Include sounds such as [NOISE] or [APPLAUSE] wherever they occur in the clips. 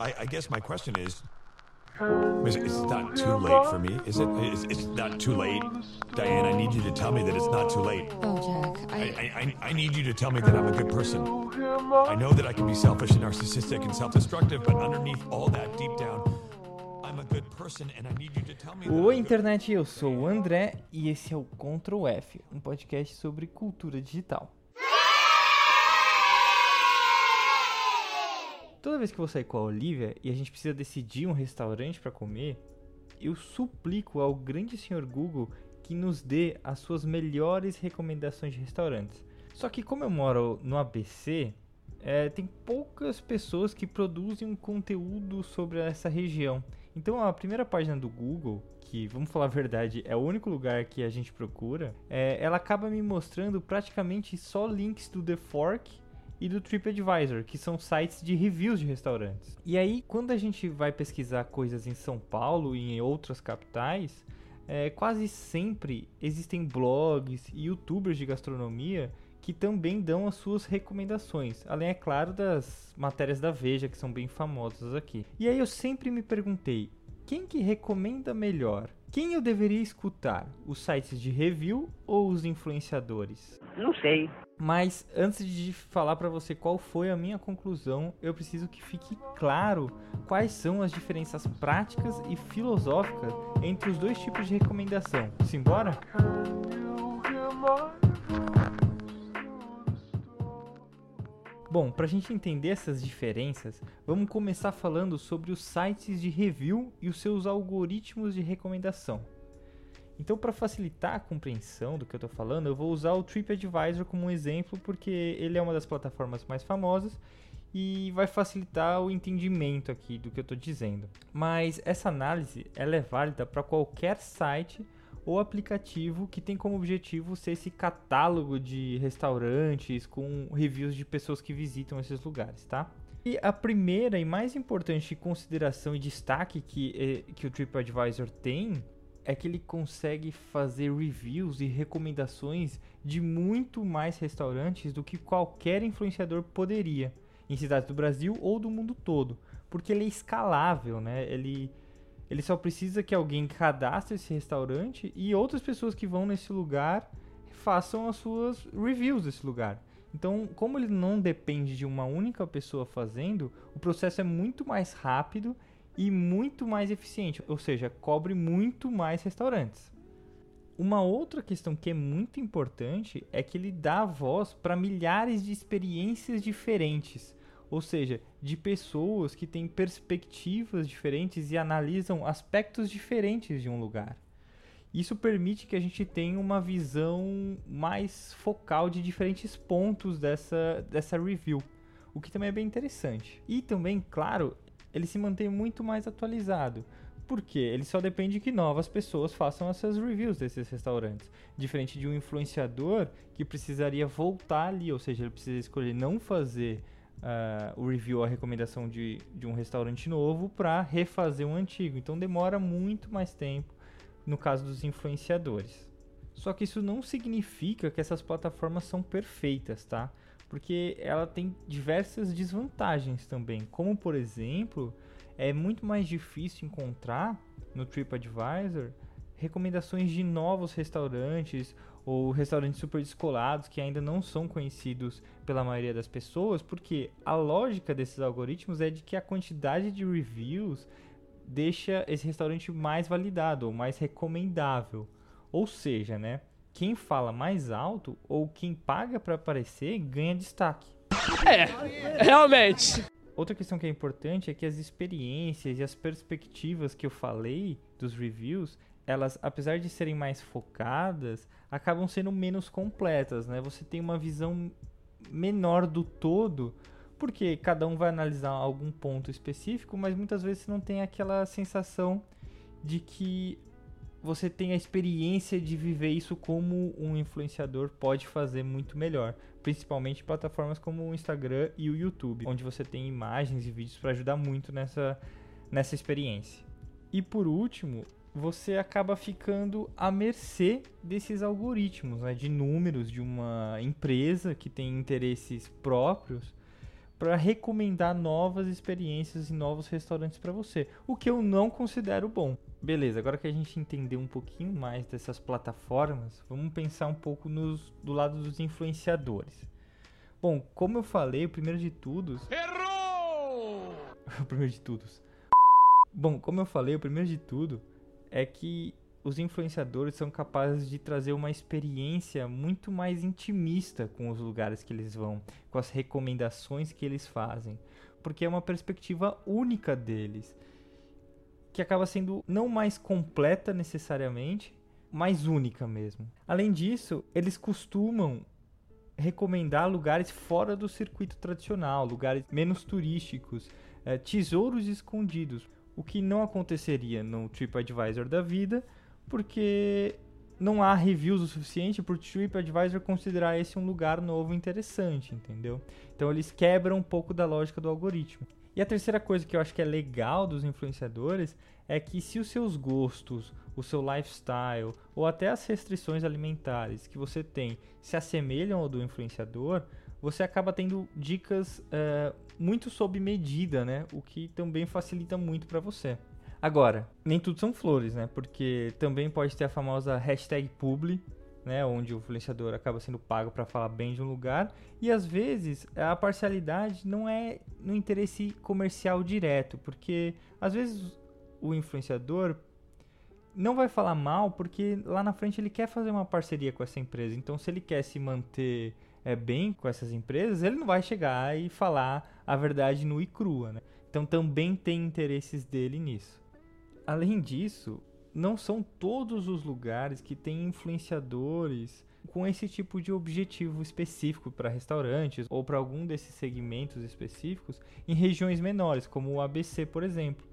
I, I guess my question is, is it- not too late for me, is it? It's, it's not too late, Diane. I need you to tell me that it's not too late. Oh, Jack, I, I. I, I- I need you to tell me that I'm a good person. I know that I can be selfish and narcissistic and self-destructive, but underneath all that, deep down, I'm a good person, and I need you to tell me. that I'm a Oi, good- internet, eu sou o André e esse é o Ctrl F, um podcast sobre cultura digital. Toda vez que eu vou sair com a Olivia e a gente precisa decidir um restaurante para comer, eu suplico ao grande senhor Google que nos dê as suas melhores recomendações de restaurantes. Só que como eu moro no ABC, é, tem poucas pessoas que produzem um conteúdo sobre essa região. Então a primeira página do Google, que vamos falar a verdade, é o único lugar que a gente procura, é, ela acaba me mostrando praticamente só links do The Fork e do TripAdvisor, que são sites de reviews de restaurantes. E aí, quando a gente vai pesquisar coisas em São Paulo e em outras capitais, é, quase sempre existem blogs e youtubers de gastronomia que também dão as suas recomendações, além, é claro, das matérias da Veja, que são bem famosas aqui. E aí eu sempre me perguntei, quem que recomenda melhor? Quem eu deveria escutar? Os sites de review ou os influenciadores? Não sei. Mas antes de falar pra você qual foi a minha conclusão, eu preciso que fique claro quais são as diferenças práticas e filosóficas entre os dois tipos de recomendação. Simbora? Bom, para a gente entender essas diferenças, vamos começar falando sobre os sites de review e os seus algoritmos de recomendação. Então, para facilitar a compreensão do que eu estou falando, eu vou usar o TripAdvisor como um exemplo, porque ele é uma das plataformas mais famosas e vai facilitar o entendimento aqui do que eu estou dizendo. Mas essa análise ela é válida para qualquer site ou aplicativo que tem como objetivo ser esse catálogo de restaurantes com reviews de pessoas que visitam esses lugares, tá? E a primeira e mais importante consideração e destaque que, eh, que o TripAdvisor tem é que ele consegue fazer reviews e recomendações de muito mais restaurantes do que qualquer influenciador poderia em cidades do Brasil ou do mundo todo, porque ele é escalável, né? Ele ele só precisa que alguém cadastre esse restaurante e outras pessoas que vão nesse lugar façam as suas reviews desse lugar. Então, como ele não depende de uma única pessoa fazendo, o processo é muito mais rápido e muito mais eficiente, ou seja, cobre muito mais restaurantes. Uma outra questão que é muito importante é que ele dá voz para milhares de experiências diferentes, ou seja, de pessoas que têm perspectivas diferentes e analisam aspectos diferentes de um lugar. Isso permite que a gente tenha uma visão mais focal de diferentes pontos dessa, dessa review, o que também é bem interessante. E também, claro, ele se mantém muito mais atualizado. Porque ele só depende que novas pessoas façam essas reviews desses restaurantes. Diferente de um influenciador que precisaria voltar ali, ou seja, ele precisa escolher não fazer uh, o review, a recomendação de, de um restaurante novo para refazer um antigo. Então demora muito mais tempo no caso dos influenciadores. Só que isso não significa que essas plataformas são perfeitas, tá? Porque ela tem diversas desvantagens também, como por exemplo, é muito mais difícil encontrar no TripAdvisor recomendações de novos restaurantes ou restaurantes super descolados que ainda não são conhecidos pela maioria das pessoas, porque a lógica desses algoritmos é de que a quantidade de reviews deixa esse restaurante mais validado ou mais recomendável. Ou seja, né, quem fala mais alto ou quem paga para aparecer ganha destaque. É, realmente. Outra questão que é importante é que as experiências e as perspectivas que eu falei dos reviews, elas, apesar de serem mais focadas, acabam sendo menos completas, né? Você tem uma visão menor do todo, porque cada um vai analisar algum ponto específico, mas muitas vezes você não tem aquela sensação de que você tem a experiência de viver isso como um influenciador pode fazer muito melhor, principalmente plataformas como o Instagram e o YouTube, onde você tem imagens e vídeos para ajudar muito nessa, nessa experiência. E por último, você acaba ficando à mercê desses algoritmos, né, de números de uma empresa que tem interesses próprios, para recomendar novas experiências e novos restaurantes para você, o que eu não considero bom. Beleza, agora que a gente entendeu um pouquinho mais dessas plataformas, vamos pensar um pouco nos, do lado dos influenciadores. Bom, como eu falei, o primeiro de tudo. Errou! [LAUGHS] o primeiro de tudo. Bom, como eu falei, o primeiro de tudo é que os influenciadores são capazes de trazer uma experiência muito mais intimista com os lugares que eles vão, com as recomendações que eles fazem, porque é uma perspectiva única deles, que acaba sendo não mais completa necessariamente, mais única mesmo. Além disso, eles costumam recomendar lugares fora do circuito tradicional, lugares menos turísticos, é, tesouros escondidos, o que não aconteceria no TripAdvisor da vida porque não há reviews o suficiente para o TripAdvisor considerar esse um lugar novo interessante, entendeu? Então eles quebram um pouco da lógica do algoritmo. E a terceira coisa que eu acho que é legal dos influenciadores é que se os seus gostos, o seu lifestyle ou até as restrições alimentares que você tem se assemelham ao do influenciador, você acaba tendo dicas uh, muito sob medida, né? O que também facilita muito para você. Agora, nem tudo são flores, né? Porque também pode ter a famosa hashtag publi, né, onde o influenciador acaba sendo pago para falar bem de um lugar, e às vezes a parcialidade não é no interesse comercial direto, porque às vezes o influenciador não vai falar mal porque lá na frente ele quer fazer uma parceria com essa empresa. Então, se ele quer se manter é, bem com essas empresas, ele não vai chegar e falar a verdade nua e crua. Né? Então, também tem interesses dele nisso. Além disso, não são todos os lugares que têm influenciadores com esse tipo de objetivo específico para restaurantes ou para algum desses segmentos específicos em regiões menores, como o ABC, por exemplo.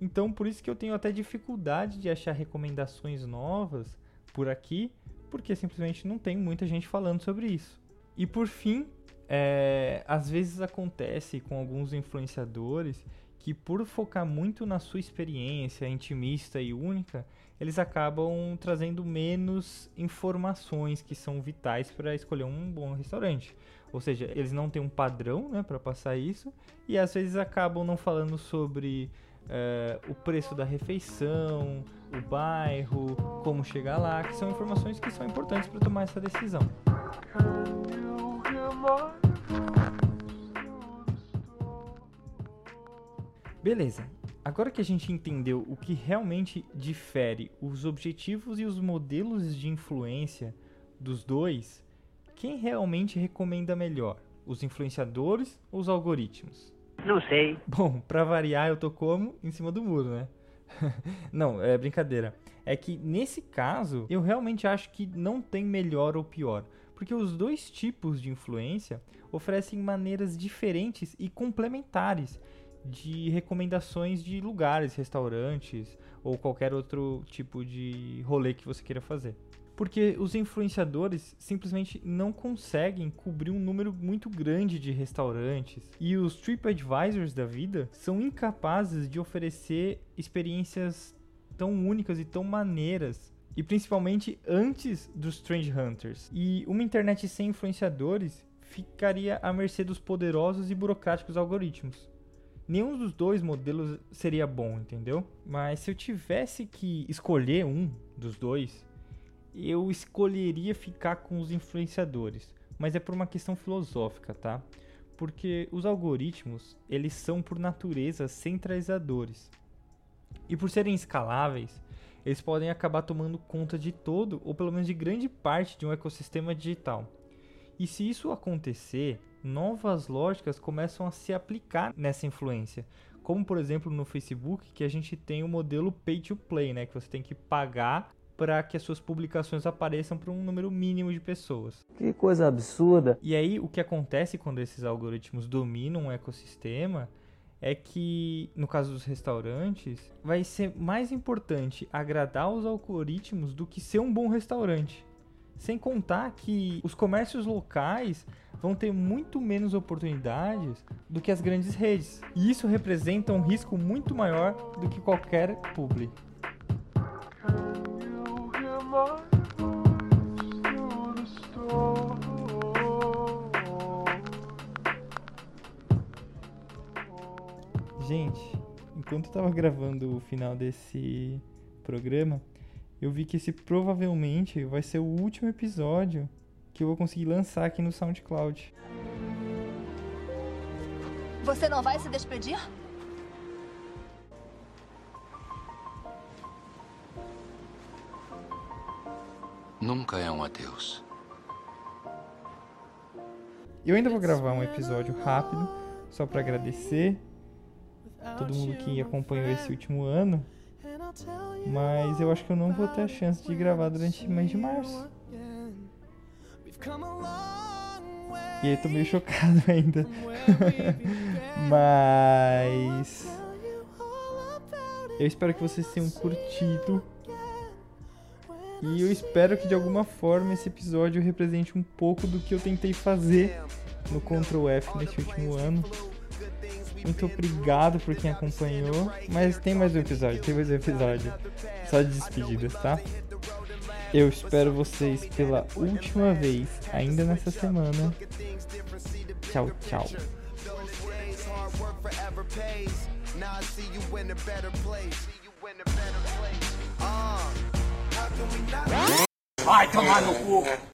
Então, por isso que eu tenho até dificuldade de achar recomendações novas por aqui, porque simplesmente não tem muita gente falando sobre isso. E por fim, é, às vezes acontece com alguns influenciadores que por focar muito na sua experiência intimista e única, eles acabam trazendo menos informações que são vitais para escolher um bom restaurante. Ou seja, eles não têm um padrão né, para passar isso e às vezes acabam não falando sobre uh, o preço da refeição, o bairro, como chegar lá, que são informações que são importantes para tomar essa decisão. Beleza. Agora que a gente entendeu o que realmente difere os objetivos e os modelos de influência dos dois, quem realmente recomenda melhor? Os influenciadores ou os algoritmos? Não sei. Bom, [LAUGHS] para variar, eu tô como em cima do muro, né? [LAUGHS] não, é brincadeira. É que nesse caso, eu realmente acho que não tem melhor ou pior, porque os dois tipos de influência oferecem maneiras diferentes e complementares de recomendações de lugares, restaurantes ou qualquer outro tipo de rolê que você queira fazer. Porque os influenciadores simplesmente não conseguem cobrir um número muito grande de restaurantes e os TripAdvisors da vida são incapazes de oferecer experiências tão únicas e tão maneiras e principalmente antes dos Strange Hunters. E uma internet sem influenciadores ficaria à mercê dos poderosos e burocráticos algoritmos nenhum dos dois modelos seria bom, entendeu? Mas se eu tivesse que escolher um dos dois, eu escolheria ficar com os influenciadores. Mas é por uma questão filosófica, tá? Porque os algoritmos, eles são por natureza centralizadores. E por serem escaláveis, eles podem acabar tomando conta de todo, ou pelo menos de grande parte de um ecossistema digital. E se isso acontecer, novas lógicas começam a se aplicar nessa influência. Como, por exemplo, no Facebook, que a gente tem o modelo pay to play, né? Que você tem que pagar para que as suas publicações apareçam para um número mínimo de pessoas. Que coisa absurda! E aí, o que acontece quando esses algoritmos dominam um ecossistema é que, no caso dos restaurantes, vai ser mais importante agradar os algoritmos do que ser um bom restaurante. Sem contar que os comércios locais vão ter muito menos oportunidades do que as grandes redes. E isso representa um risco muito maior do que qualquer publi. Gente, enquanto eu tava gravando o final desse programa, eu vi que esse provavelmente vai ser o último episódio que eu vou conseguir lançar aqui no SoundCloud. Você não vai se despedir? Nunca é um adeus. Eu ainda vou gravar um episódio rápido, só para agradecer todo mundo que acompanhou esse último ano. Mas eu acho que eu não vou ter a chance de gravar durante o mês de março. E aí tô meio chocado [LAUGHS] ainda. Mas eu espero que vocês tenham curtido. E eu espero que de alguma forma esse episódio represente um pouco do que eu tentei fazer no Ctrl F nesse último ano. Muito obrigado por quem acompanhou. Mas tem mais um episódio, tem mais um episódio. Só de despedidas, tá? Eu espero vocês pela última vez, ainda nessa semana. Tchau, tchau. Vai tomar no cu!